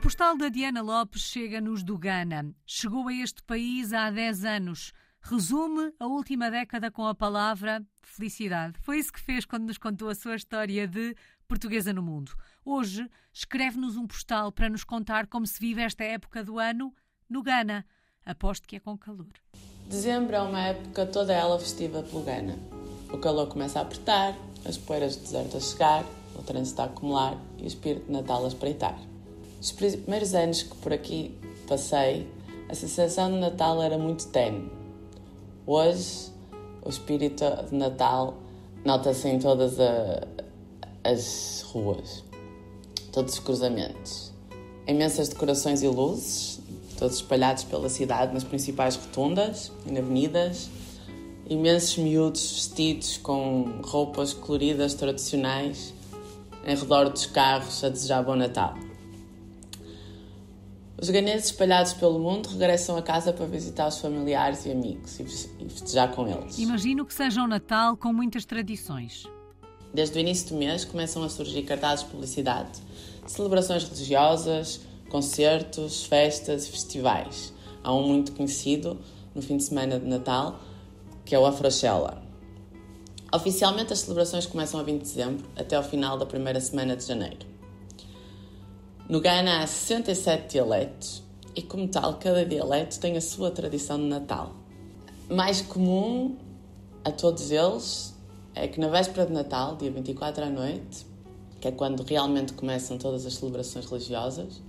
postal da Diana Lopes chega-nos do Ghana. Chegou a este país há 10 anos. Resume a última década com a palavra felicidade. Foi isso que fez quando nos contou a sua história de portuguesa no mundo. Hoje escreve-nos um postal para nos contar como se vive esta época do ano no Ghana. Aposto que é com calor. Dezembro é uma época toda ela festiva pelo Ghana. O calor começa a apertar, as poeiras do deserto a chegar, o trânsito a acumular e o espírito de Natal a espreitar. Os primeiros anos que por aqui passei, a sensação de Natal era muito tenue. Hoje, o espírito de Natal nota-se em todas a, as ruas, todos os cruzamentos. Imensas decorações e luzes, todos espalhados pela cidade nas principais rotundas e avenidas. Imensos miúdos vestidos com roupas coloridas tradicionais em redor dos carros a desejar bom Natal. Os ganeses espalhados pelo mundo regressam a casa para visitar os familiares e amigos e festejar com eles. Imagino que seja um Natal com muitas tradições. Desde o início do mês começam a surgir cartazes de publicidade, celebrações religiosas, concertos, festas e festivais. Há um muito conhecido no fim de semana de Natal, que é o Afrochella. Oficialmente as celebrações começam a 20 de dezembro até ao final da primeira semana de janeiro. No Ghana há 67 dialetos e, como tal, cada dialeto tem a sua tradição de Natal. Mais comum a todos eles é que na véspera de Natal, dia 24 à noite, que é quando realmente começam todas as celebrações religiosas,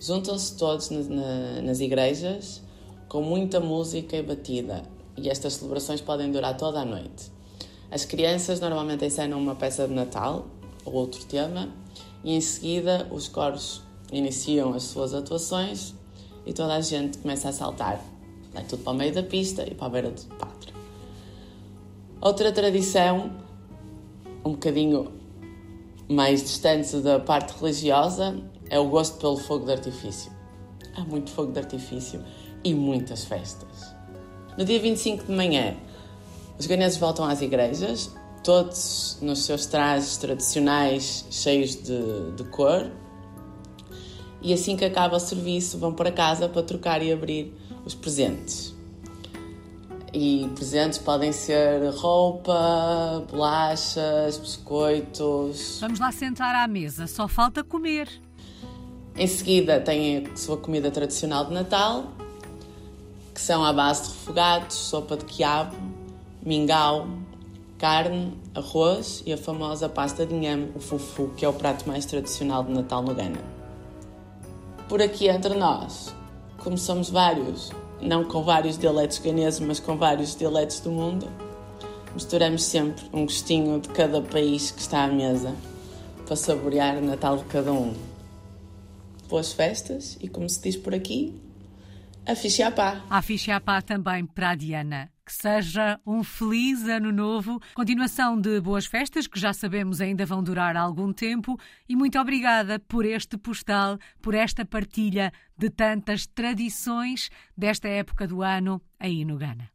juntam-se todos na, na, nas igrejas com muita música e batida, e estas celebrações podem durar toda a noite. As crianças normalmente encenam uma peça de Natal ou outro tema e em seguida os coros iniciam as suas atuações e toda a gente começa a saltar. Vai tudo para o meio da pista e para a beira do pátio. Outra tradição, um bocadinho mais distante da parte religiosa, é o gosto pelo fogo de artifício. Há muito fogo de artifício e muitas festas. No dia 25 de manhã, os ganeses voltam às igrejas todos nos seus trajes tradicionais cheios de, de cor. E assim que acaba o serviço, vão para casa para trocar e abrir os presentes. E presentes podem ser roupa, bolachas, biscoitos. Vamos lá sentar à mesa, só falta comer. Em seguida, tem a sua comida tradicional de Natal, que são à base de refogados, sopa de quiabo, mingau, carne, arroz e a famosa pasta de inhame, o fufu, que é o prato mais tradicional de Natal no Ghana. Por aqui entre nós, como somos vários, não com vários dialetos ganeses, mas com vários dialetos do mundo, misturamos sempre um gostinho de cada país que está à mesa para saborear o Natal de cada um. Boas festas e, como se diz por aqui, a ficha pá. A ficha pá também para a Diana. Que seja um feliz ano novo, continuação de boas festas que já sabemos ainda vão durar algum tempo e muito obrigada por este postal, por esta partilha de tantas tradições desta época do ano aí no Ghana.